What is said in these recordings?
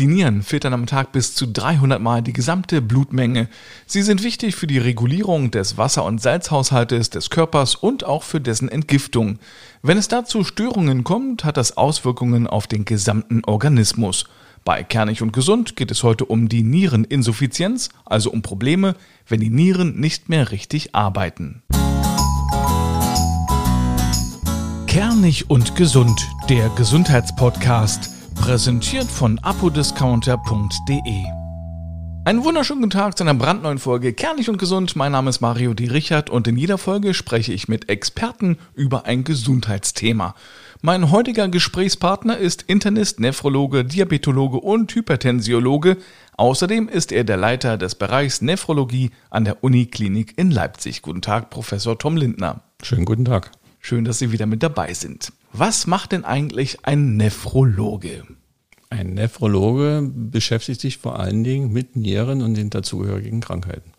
Die Nieren filtern am Tag bis zu 300 Mal die gesamte Blutmenge. Sie sind wichtig für die Regulierung des Wasser- und Salzhaushaltes des Körpers und auch für dessen Entgiftung. Wenn es dazu Störungen kommt, hat das Auswirkungen auf den gesamten Organismus. Bei Kernig und Gesund geht es heute um die Niereninsuffizienz, also um Probleme, wenn die Nieren nicht mehr richtig arbeiten. Kernig und Gesund, der Gesundheitspodcast, präsentiert von apodiscounter.de. Einen wunderschönen guten Tag zu einer brandneuen Folge Kernig und Gesund. Mein Name ist Mario D. Richard und in jeder Folge spreche ich mit Experten über ein Gesundheitsthema. Mein heutiger Gesprächspartner ist Internist, Nephrologe, Diabetologe und Hypertensiologe. Außerdem ist er der Leiter des Bereichs Nephrologie an der Uniklinik in Leipzig. Guten Tag, Professor Tom Lindner. Schönen guten Tag. Schön, dass Sie wieder mit dabei sind. Was macht denn eigentlich ein Nephrologe? Ein Nephrologe beschäftigt sich vor allen Dingen mit Nieren und den dazugehörigen Krankheiten.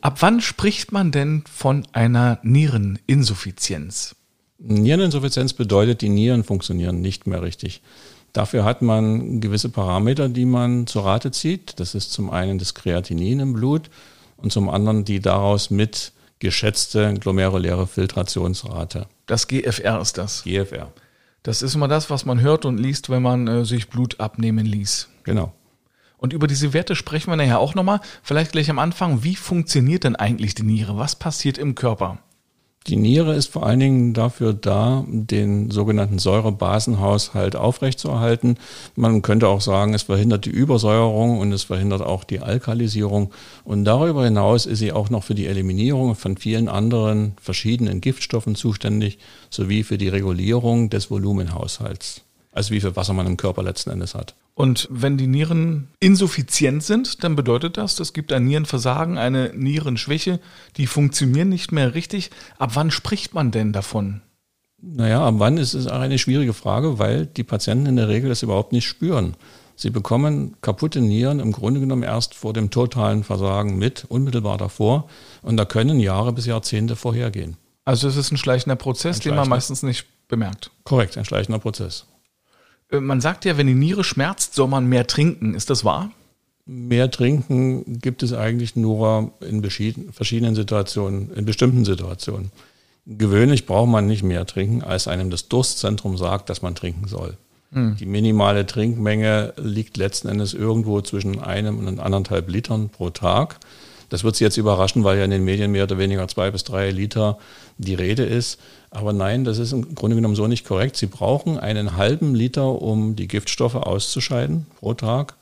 Ab wann spricht man denn von einer Niereninsuffizienz? Niereninsuffizienz bedeutet, die Nieren funktionieren nicht mehr richtig. Dafür hat man gewisse Parameter, die man zur Rate zieht. Das ist zum einen das Kreatinin im Blut und zum anderen die daraus mit geschätzte glomeruläre Filtrationsrate. Das GFR ist das. GFR. Das ist immer das, was man hört und liest, wenn man äh, sich Blut abnehmen ließ. Genau. Und über diese Werte sprechen wir nachher auch nochmal. Vielleicht gleich am Anfang, wie funktioniert denn eigentlich die Niere? Was passiert im Körper? Die Niere ist vor allen Dingen dafür da, den sogenannten Säurebasenhaushalt aufrechtzuerhalten. Man könnte auch sagen, es verhindert die Übersäuerung und es verhindert auch die Alkalisierung. Und darüber hinaus ist sie auch noch für die Eliminierung von vielen anderen verschiedenen Giftstoffen zuständig, sowie für die Regulierung des Volumenhaushalts. Also wie viel Wasser man im Körper letzten Endes hat. Und wenn die Nieren insuffizient sind, dann bedeutet das, es gibt ein Nierenversagen, eine Nierenschwäche, die funktionieren nicht mehr richtig. Ab wann spricht man denn davon? Naja, ab wann ist es auch eine schwierige Frage, weil die Patienten in der Regel das überhaupt nicht spüren. Sie bekommen kaputte Nieren im Grunde genommen erst vor dem totalen Versagen mit, unmittelbar davor. Und da können Jahre bis Jahrzehnte vorhergehen. Also es ist ein schleichender Prozess, ein schleichender. den man meistens nicht bemerkt. Korrekt, ein schleichender Prozess. Äh, man sagt ja, wenn die Niere schmerzt, soll man mehr trinken. Ist das wahr? Mehr trinken gibt es eigentlich nur in verschiedenen Situationen, in bestimmten Situationen. Gewöhnlich braucht man nicht mehr trinken, als einem das Durstzentrum sagt, dass man trinken soll. Hm. Die minimale Trinkmenge liegt letzten Endes irgendwo zwischen einem und anderthalb Litern pro Tag. Das wird Sie jetzt überraschen, weil ja in den Medien mehr oder weniger zwei bis drei Liter die Rede ist. Aber nein, das ist im Grunde genommen so nicht korrekt. Sie brauchen einen halben Liter, um die Giftstoffe auszuscheiden pro Tag.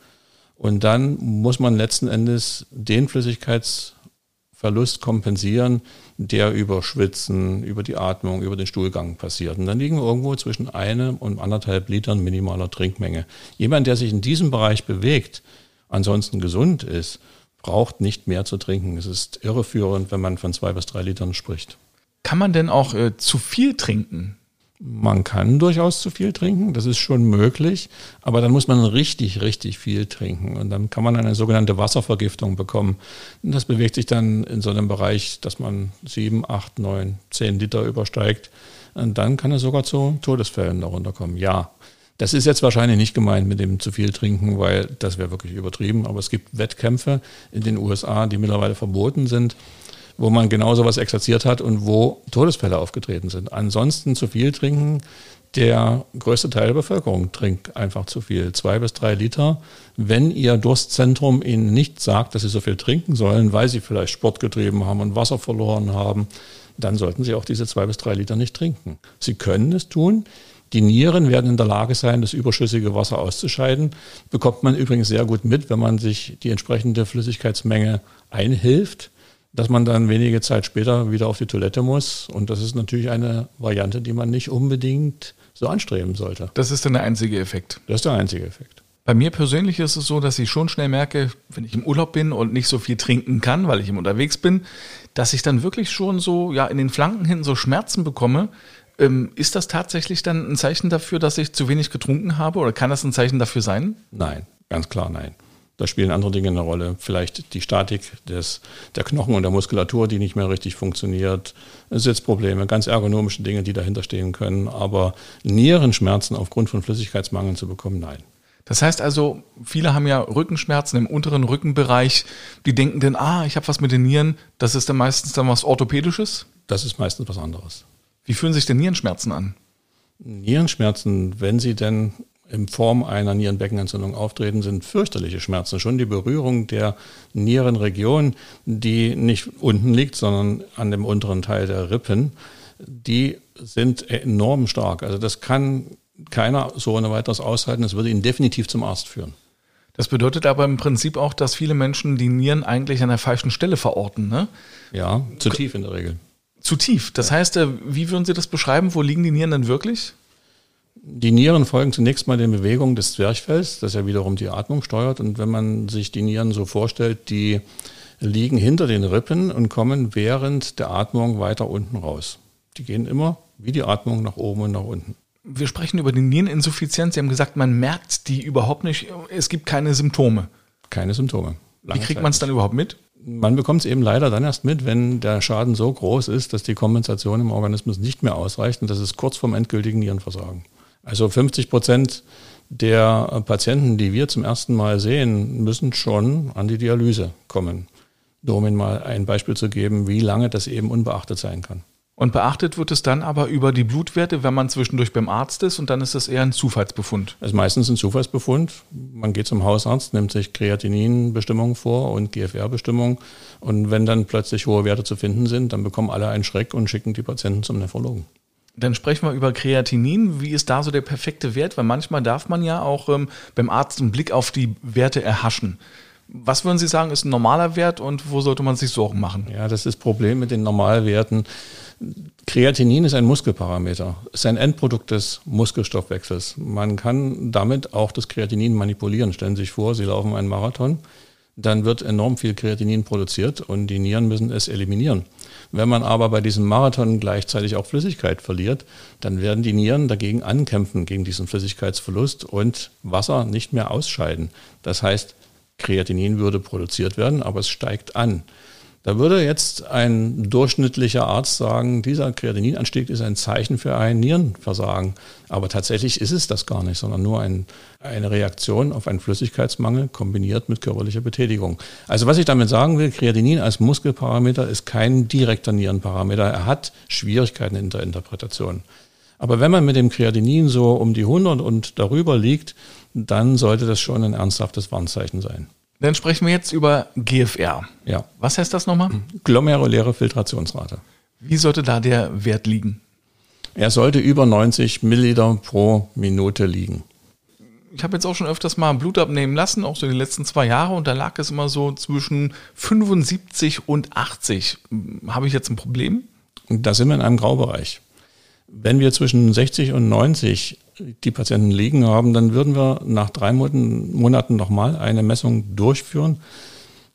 Und dann muss man letzten Endes den Flüssigkeitsverlust kompensieren, der über Schwitzen, über die Atmung, über den Stuhlgang passiert. Und dann liegen wir irgendwo zwischen einem und anderthalb Litern minimaler Trinkmenge. Jemand, der sich in diesem Bereich bewegt, ansonsten gesund ist, braucht nicht mehr zu trinken. Es ist irreführend, wenn man von zwei bis drei Litern spricht. Kann man denn auch äh, zu viel trinken? Man kann durchaus zu viel trinken, das ist schon möglich, aber dann muss man richtig, richtig viel trinken und dann kann man eine sogenannte Wasservergiftung bekommen. Und das bewegt sich dann in so einem Bereich, dass man sieben, acht, neun, zehn Liter übersteigt und dann kann es sogar zu Todesfällen darunter kommen. Ja, das ist jetzt wahrscheinlich nicht gemeint mit dem zu viel trinken, weil das wäre wirklich übertrieben, aber es gibt Wettkämpfe in den USA, die mittlerweile verboten sind wo man genau sowas exerziert hat und wo Todesfälle aufgetreten sind. Ansonsten zu viel trinken, der größte Teil der Bevölkerung trinkt einfach zu viel, zwei bis drei Liter. Wenn Ihr Durstzentrum Ihnen nicht sagt, dass Sie so viel trinken sollen, weil Sie vielleicht Sport getrieben haben und Wasser verloren haben, dann sollten Sie auch diese zwei bis drei Liter nicht trinken. Sie können es tun. Die Nieren werden in der Lage sein, das überschüssige Wasser auszuscheiden. Bekommt man übrigens sehr gut mit, wenn man sich die entsprechende Flüssigkeitsmenge einhilft dass man dann wenige Zeit später wieder auf die Toilette muss. Und das ist natürlich eine Variante, die man nicht unbedingt so anstreben sollte. Das ist dann der einzige Effekt. Das ist der einzige Effekt. Bei mir persönlich ist es so, dass ich schon schnell merke, wenn ich im Urlaub bin und nicht so viel trinken kann, weil ich unterwegs bin, dass ich dann wirklich schon so ja in den Flanken hinten so Schmerzen bekomme. Ähm, ist das tatsächlich dann ein Zeichen dafür, dass ich zu wenig getrunken habe oder kann das ein Zeichen dafür sein? Nein, ganz klar nein. Da spielen andere Dinge eine Rolle. Vielleicht die Statik des, der Knochen und der Muskulatur, die nicht mehr richtig funktioniert. Sitzprobleme, ganz ergonomische Dinge, die dahinter stehen können. Aber Nierenschmerzen aufgrund von Flüssigkeitsmangel zu bekommen, nein. Das heißt also, viele haben ja Rückenschmerzen im unteren Rückenbereich. Die denken dann, ah, ich habe was mit den Nieren. Das ist dann meistens dann was Orthopädisches? Das ist meistens was anderes. Wie fühlen sich denn Nierenschmerzen an? Nierenschmerzen, wenn sie denn in Form einer Nierenbeckenentzündung auftreten, sind fürchterliche Schmerzen. Schon die Berührung der Nierenregion, die nicht unten liegt, sondern an dem unteren Teil der Rippen, die sind enorm stark. Also das kann keiner so ohne weiteres aushalten. Das würde ihn definitiv zum Arzt führen. Das bedeutet aber im Prinzip auch, dass viele Menschen die Nieren eigentlich an der falschen Stelle verorten, ne? Ja, zu tief in der Regel. Zu tief. Das ja. heißt, äh, wie würden Sie das beschreiben? Wo liegen die Nieren denn wirklich? Die Nieren folgen zunächst mal den Bewegungen des Zwerchfells, das ja wiederum die Atmung steuert. Und wenn man sich die Nieren so vorstellt, die liegen hinter den Rippen und kommen während der Atmung weiter unten raus. Die gehen immer wie die Atmung nach oben und nach unten. Wir sprechen über die Niereninsuffizienz. Sie haben gesagt, man merkt die überhaupt nicht. Es gibt keine Symptome. Keine Symptome. Lange wie kriegt man es dann überhaupt mit? Man bekommt es eben leider dann erst mit, wenn der Schaden so groß ist, dass die Kompensation im Organismus nicht mehr ausreicht und das ist kurz vorm endgültigen Nierenversagen. Also 50 Prozent der Patienten, die wir zum ersten Mal sehen, müssen schon an die Dialyse kommen. Nur um Ihnen mal ein Beispiel zu geben, wie lange das eben unbeachtet sein kann. Und beachtet wird es dann aber über die Blutwerte, wenn man zwischendurch beim Arzt ist und dann ist das eher ein Zufallsbefund. Das ist meistens ein Zufallsbefund. Man geht zum Hausarzt, nimmt sich Kreatininbestimmungen vor und GFR-Bestimmungen. Und wenn dann plötzlich hohe Werte zu finden sind, dann bekommen alle einen Schreck und schicken die Patienten zum Nephrologen. Dann sprechen wir über Kreatinin. Wie ist da so der perfekte Wert? Weil manchmal darf man ja auch ähm, beim Arzt einen Blick auf die Werte erhaschen. Was würden Sie sagen, ist ein normaler Wert und wo sollte man sich Sorgen machen? Ja, das ist das Problem mit den Normalwerten. Kreatinin ist ein Muskelparameter, ist ein Endprodukt des Muskelstoffwechsels. Man kann damit auch das Kreatinin manipulieren. Stellen Sie sich vor, Sie laufen einen Marathon, dann wird enorm viel Kreatinin produziert und die Nieren müssen es eliminieren. Wenn man aber bei diesem Marathon gleichzeitig auch Flüssigkeit verliert, dann werden die Nieren dagegen ankämpfen, gegen diesen Flüssigkeitsverlust und Wasser nicht mehr ausscheiden. Das heißt, Kreatinin würde produziert werden, aber es steigt an. Da würde jetzt ein durchschnittlicher Arzt sagen, dieser Kreatininanstieg ist ein Zeichen für ein Nierenversagen. Aber tatsächlich ist es das gar nicht, sondern nur ein, eine Reaktion auf einen Flüssigkeitsmangel kombiniert mit körperlicher Betätigung. Also was ich damit sagen will, Kreatinin als Muskelparameter ist kein direkter Nierenparameter. Er hat Schwierigkeiten in der Interpretation. Aber wenn man mit dem Kreatinin so um die 100 und darüber liegt, dann sollte das schon ein ernsthaftes Warnzeichen sein. Dann sprechen wir jetzt über GFR. Ja. Was heißt das nochmal? Glomeruläre Filtrationsrate. Wie sollte da der Wert liegen? Er sollte über 90 Milliliter pro Minute liegen. Ich habe jetzt auch schon öfters mal Blut abnehmen lassen, auch so die letzten zwei Jahre, und da lag es immer so zwischen 75 und 80. Habe ich jetzt ein Problem? Da sind wir in einem Graubereich. Wenn wir zwischen 60 und 90 die Patienten liegen haben, dann würden wir nach drei Monaten nochmal eine Messung durchführen.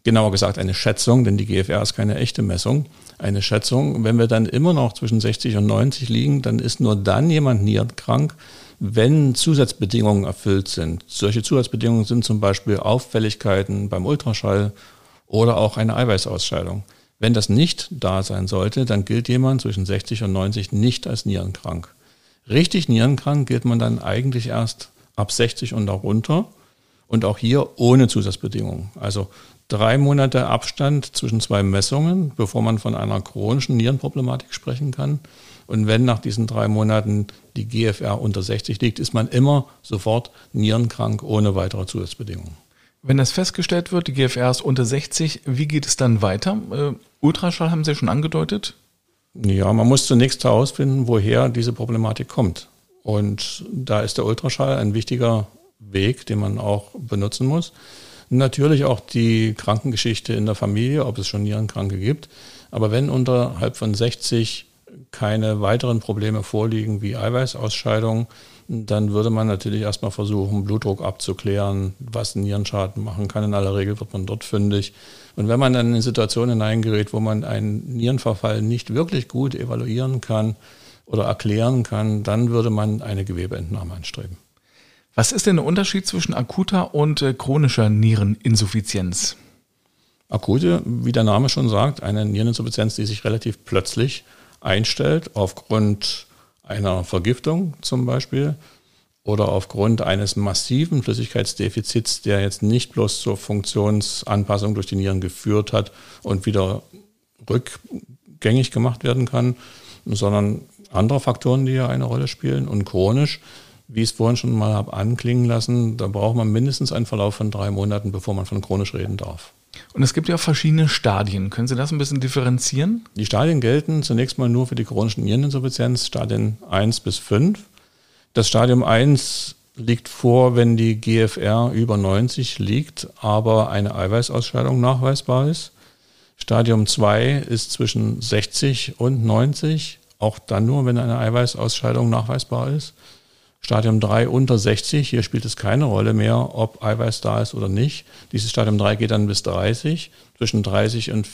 Genauer gesagt eine Schätzung, denn die GFR ist keine echte Messung. Eine Schätzung. Wenn wir dann immer noch zwischen 60 und 90 liegen, dann ist nur dann jemand nierenkrank, wenn Zusatzbedingungen erfüllt sind. Solche Zusatzbedingungen sind zum Beispiel Auffälligkeiten beim Ultraschall oder auch eine Eiweißausscheidung. Wenn das nicht da sein sollte, dann gilt jemand zwischen 60 und 90 nicht als nierenkrank. Richtig nierenkrank gilt man dann eigentlich erst ab 60 und darunter und auch hier ohne Zusatzbedingungen. Also drei Monate Abstand zwischen zwei Messungen, bevor man von einer chronischen Nierenproblematik sprechen kann. Und wenn nach diesen drei Monaten die GFR unter 60 liegt, ist man immer sofort nierenkrank ohne weitere Zusatzbedingungen. Wenn das festgestellt wird, die GFR ist unter 60, wie geht es dann weiter? Äh, Ultraschall haben Sie schon angedeutet. Ja, man muss zunächst herausfinden, woher diese Problematik kommt. Und da ist der Ultraschall ein wichtiger Weg, den man auch benutzen muss. Natürlich auch die Krankengeschichte in der Familie, ob es schon Nierenkranke gibt. Aber wenn unterhalb von 60 keine weiteren Probleme vorliegen wie Eiweißausscheidung, dann würde man natürlich erstmal versuchen, Blutdruck abzuklären, was Nierenschaden machen kann. In aller Regel wird man dort fündig. Und wenn man dann in eine Situation hineingerät, wo man einen Nierenverfall nicht wirklich gut evaluieren kann oder erklären kann, dann würde man eine Gewebeentnahme anstreben. Was ist denn der Unterschied zwischen akuter und äh, chronischer Niereninsuffizienz? Akute, wie der Name schon sagt, eine Niereninsuffizienz, die sich relativ plötzlich einstellt aufgrund einer Vergiftung zum Beispiel oder aufgrund eines massiven Flüssigkeitsdefizits, der jetzt nicht bloß zur Funktionsanpassung durch die Nieren geführt hat und wieder rückgängig gemacht werden kann, sondern andere Faktoren, die ja eine Rolle spielen. Und chronisch, wie ich es vorhin schon mal habe anklingen lassen, da braucht man mindestens einen Verlauf von drei Monaten, bevor man von chronisch reden darf. Und es gibt ja verschiedene Stadien. Können Sie das ein bisschen differenzieren? Die Stadien gelten zunächst mal nur für die chronische Niereninsuffizienz, Stadien 1 bis 5. Das Stadium 1 liegt vor, wenn die GFR über 90 liegt, aber eine Eiweißausscheidung nachweisbar ist. Stadium 2 ist zwischen 60 und 90, auch dann nur, wenn eine Eiweißausscheidung nachweisbar ist. Stadium 3 unter 60, hier spielt es keine Rolle mehr, ob Eiweiß da ist oder nicht. Dieses Stadium 3 geht dann bis 30. Zwischen 30 und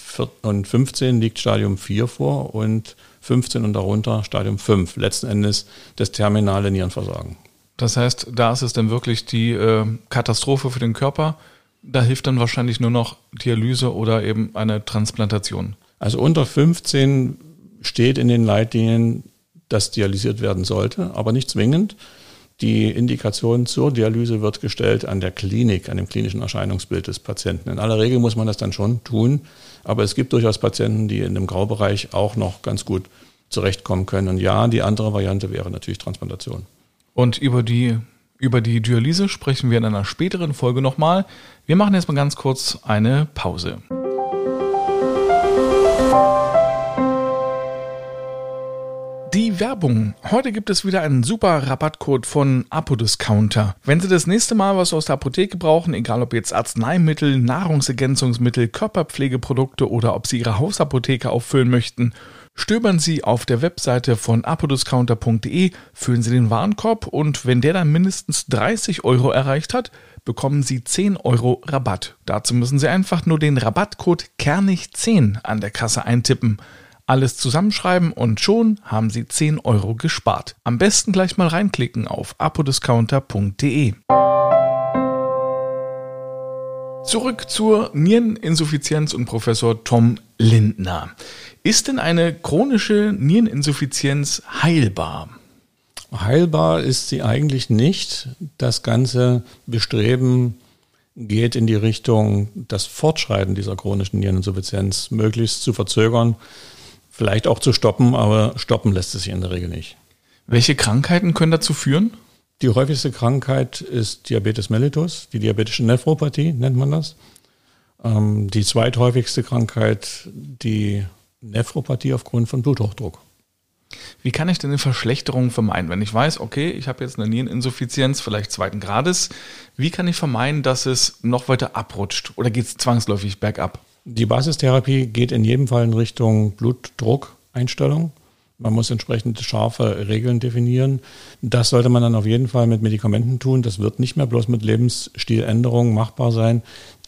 15 liegt Stadium 4 vor und 15 und darunter Stadium 5. Letzten Endes das terminale Nierenversagen. Das heißt, da ist es dann wirklich die äh, Katastrophe für den Körper. Da hilft dann wahrscheinlich nur noch Dialyse oder eben eine Transplantation. Also unter 15 steht in den Leitlinien das dialysiert werden sollte, aber nicht zwingend. Die Indikation zur Dialyse wird gestellt an der Klinik, an dem klinischen Erscheinungsbild des Patienten. In aller Regel muss man das dann schon tun, aber es gibt durchaus Patienten, die in dem Graubereich auch noch ganz gut zurechtkommen können. Und ja, die andere Variante wäre natürlich Transplantation. Und über die, über die Dialyse sprechen wir in einer späteren Folge nochmal. Wir machen jetzt mal ganz kurz eine Pause. Die Werbung. Heute gibt es wieder einen super Rabattcode von Apodiscounter. Wenn Sie das nächste Mal was aus der Apotheke brauchen, egal ob jetzt Arzneimittel, Nahrungsergänzungsmittel, Körperpflegeprodukte oder ob Sie Ihre Hausapotheke auffüllen möchten, stöbern Sie auf der Webseite von apodiscounter.de, füllen Sie den Warenkorb und wenn der dann mindestens 30 Euro erreicht hat, bekommen Sie 10 Euro Rabatt. Dazu müssen Sie einfach nur den Rabattcode Kernig10 an der Kasse eintippen. Alles zusammenschreiben und schon haben Sie 10 Euro gespart. Am besten gleich mal reinklicken auf apodiscounter.de. Zurück zur Niereninsuffizienz und Professor Tom Lindner. Ist denn eine chronische Niereninsuffizienz heilbar? Heilbar ist sie eigentlich nicht. Das ganze Bestreben geht in die Richtung, das Fortschreiten dieser chronischen Niereninsuffizienz möglichst zu verzögern vielleicht auch zu stoppen, aber stoppen lässt es sich in der Regel nicht. Welche Krankheiten können dazu führen? Die häufigste Krankheit ist Diabetes mellitus, die diabetische Nephropathie nennt man das. Ähm, die zweithäufigste Krankheit, die Nephropathie aufgrund von Bluthochdruck. Wie kann ich denn eine Verschlechterung vermeiden? Wenn ich weiß, okay, ich habe jetzt eine Niereninsuffizienz, vielleicht zweiten Grades, wie kann ich vermeiden, dass es noch weiter abrutscht oder geht es zwangsläufig bergab? Die Basistherapie geht in jedem Fall in Richtung Blutdruckeinstellung. Man muss entsprechend scharfe Regeln definieren. Das sollte man dann auf jeden Fall mit Medikamenten tun. Das wird nicht mehr bloß mit Lebensstiländerungen machbar sein.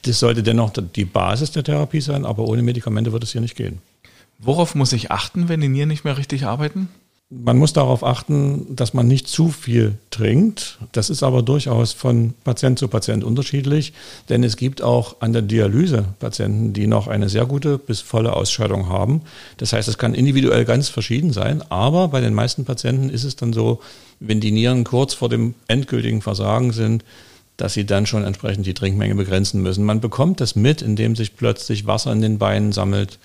Das sollte dennoch die Basis der Therapie sein, aber ohne Medikamente wird es hier nicht gehen. Worauf muss ich achten, wenn die Nieren nicht mehr richtig arbeiten? Man muss darauf achten, dass man nicht zu viel trinkt. Das ist aber durchaus von Patient zu Patient unterschiedlich, denn es gibt auch an der Dialyse Patienten, die noch eine sehr gute bis volle Ausscheidung haben. Das heißt, es kann individuell ganz verschieden sein, aber bei den meisten Patienten ist es dann so, wenn die Nieren kurz vor dem endgültigen Versagen sind, dass sie dann schon entsprechend die Trinkmenge begrenzen müssen. Man bekommt das mit, indem sich plötzlich Wasser in den Beinen sammelt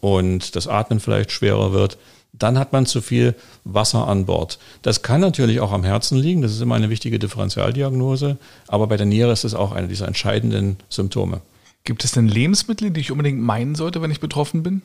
und das Atmen vielleicht schwerer wird dann hat man zu viel Wasser an Bord. Das kann natürlich auch am Herzen liegen, das ist immer eine wichtige Differentialdiagnose, aber bei der Niere ist es auch eine dieser entscheidenden Symptome. Gibt es denn Lebensmittel, die ich unbedingt meinen sollte, wenn ich betroffen bin?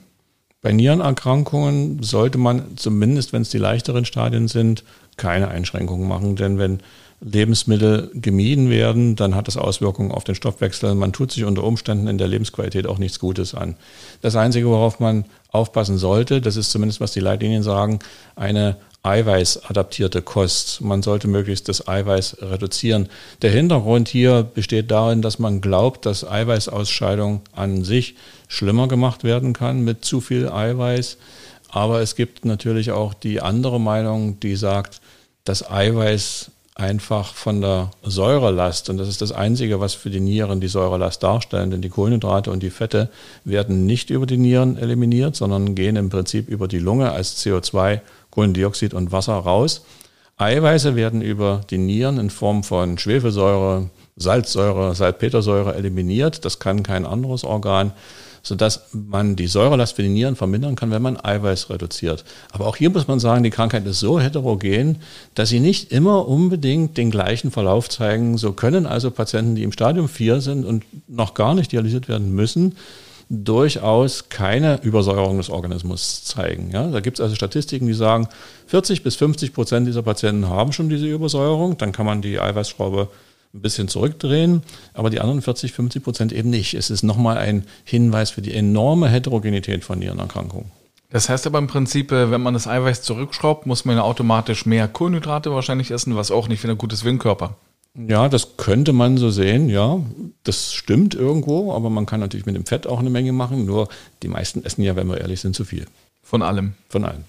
Bei Nierenerkrankungen sollte man zumindest, wenn es die leichteren Stadien sind, keine Einschränkungen machen, denn wenn Lebensmittel gemieden werden, dann hat das Auswirkungen auf den Stoffwechsel. Man tut sich unter Umständen in der Lebensqualität auch nichts Gutes an. Das Einzige, worauf man aufpassen sollte, das ist zumindest, was die Leitlinien sagen, eine eiweißadaptierte Kost. Man sollte möglichst das Eiweiß reduzieren. Der Hintergrund hier besteht darin, dass man glaubt, dass Eiweißausscheidung an sich schlimmer gemacht werden kann mit zu viel Eiweiß. Aber es gibt natürlich auch die andere Meinung, die sagt, dass Eiweiß einfach von der Säurelast, und das ist das Einzige, was für die Nieren die Säurelast darstellen, denn die Kohlenhydrate und die Fette werden nicht über die Nieren eliminiert, sondern gehen im Prinzip über die Lunge als CO2, Kohlendioxid und Wasser raus. Eiweiße werden über die Nieren in Form von Schwefelsäure, Salzsäure, Salpetersäure eliminiert. Das kann kein anderes Organ sodass man die Säurelast für die Nieren vermindern kann, wenn man Eiweiß reduziert. Aber auch hier muss man sagen, die Krankheit ist so heterogen, dass sie nicht immer unbedingt den gleichen Verlauf zeigen. So können also Patienten, die im Stadium 4 sind und noch gar nicht dialysiert werden müssen, durchaus keine Übersäuerung des Organismus zeigen. Ja, da gibt es also Statistiken, die sagen, 40 bis 50 Prozent dieser Patienten haben schon diese Übersäuerung. Dann kann man die Eiweißschraube ein bisschen zurückdrehen, aber die anderen 40, 50 Prozent eben nicht. Es ist nochmal ein Hinweis für die enorme Heterogenität von Nierenerkrankungen. Das heißt aber im Prinzip, äh, wenn man das Eiweiß zurückschraubt, muss man ja automatisch mehr Kohlenhydrate wahrscheinlich essen, was auch nicht für ein gutes Windkörper. Ja, das könnte man so sehen, ja. Das stimmt irgendwo, aber man kann natürlich mit dem Fett auch eine Menge machen. Nur die meisten essen ja, wenn wir ehrlich sind, zu viel. Von allem. Von allem.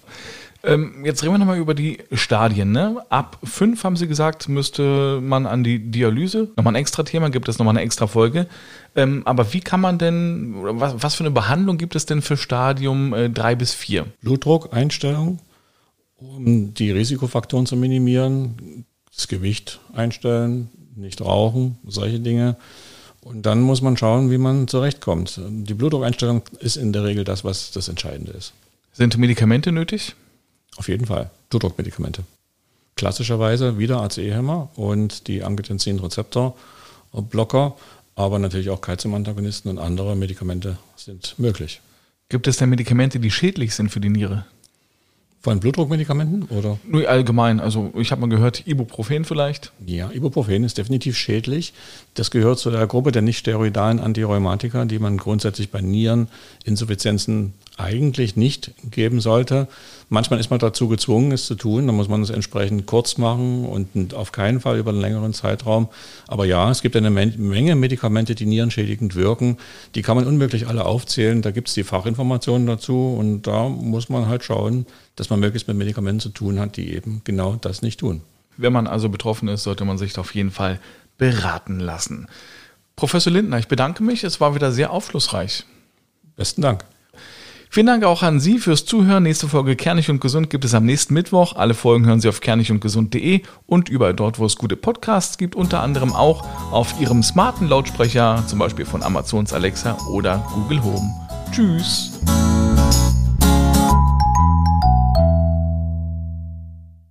Ähm, jetzt reden wir nochmal über die Stadien. Ne? Ab fünf haben Sie gesagt, müsste man an die Dialyse. Nochmal ein extra Thema, gibt es nochmal eine extra Folge. Ähm, aber wie kann man denn, was, was, für eine Behandlung gibt es denn für Stadium äh, drei bis vier? Blutdruckeinstellung, um die Risikofaktoren zu minimieren, das Gewicht einstellen, nicht rauchen, solche Dinge. Und dann muss man schauen, wie man zurechtkommt. Die Blutdruckeinstellung ist in der Regel das, was das Entscheidende ist. Sind Medikamente nötig? Auf jeden Fall. Blutdruckmedikamente. Klassischerweise wieder ACE-Hämmer und die Angiotensin-Rezeptor-Blocker, aber natürlich auch Calcium-Antagonisten und andere Medikamente sind möglich. Gibt es denn Medikamente, die schädlich sind für die Niere? Von Blutdruckmedikamenten oder? Nur allgemein. Also ich habe mal gehört, Ibuprofen vielleicht. Ja, Ibuprofen ist definitiv schädlich. Das gehört zu der Gruppe der nicht steroidalen Antirheumatika, die man grundsätzlich bei Niereninsuffizienzen eigentlich nicht geben sollte. Manchmal ist man dazu gezwungen, es zu tun. Da muss man es entsprechend kurz machen und auf keinen Fall über einen längeren Zeitraum. Aber ja, es gibt eine Menge Medikamente, die nierenschädigend wirken. Die kann man unmöglich alle aufzählen. Da gibt es die Fachinformationen dazu und da muss man halt schauen, dass man möglichst mit Medikamenten zu tun hat, die eben genau das nicht tun. Wenn man also betroffen ist, sollte man sich auf jeden Fall beraten lassen. Professor Lindner, ich bedanke mich. Es war wieder sehr aufschlussreich. Besten Dank. Vielen Dank auch an Sie fürs Zuhören. Nächste Folge Kernig und Gesund gibt es am nächsten Mittwoch. Alle Folgen hören Sie auf kernigundgesund.de und überall dort, wo es gute Podcasts gibt, unter anderem auch auf Ihrem smarten Lautsprecher, zum Beispiel von Amazons Alexa oder Google Home. Tschüss.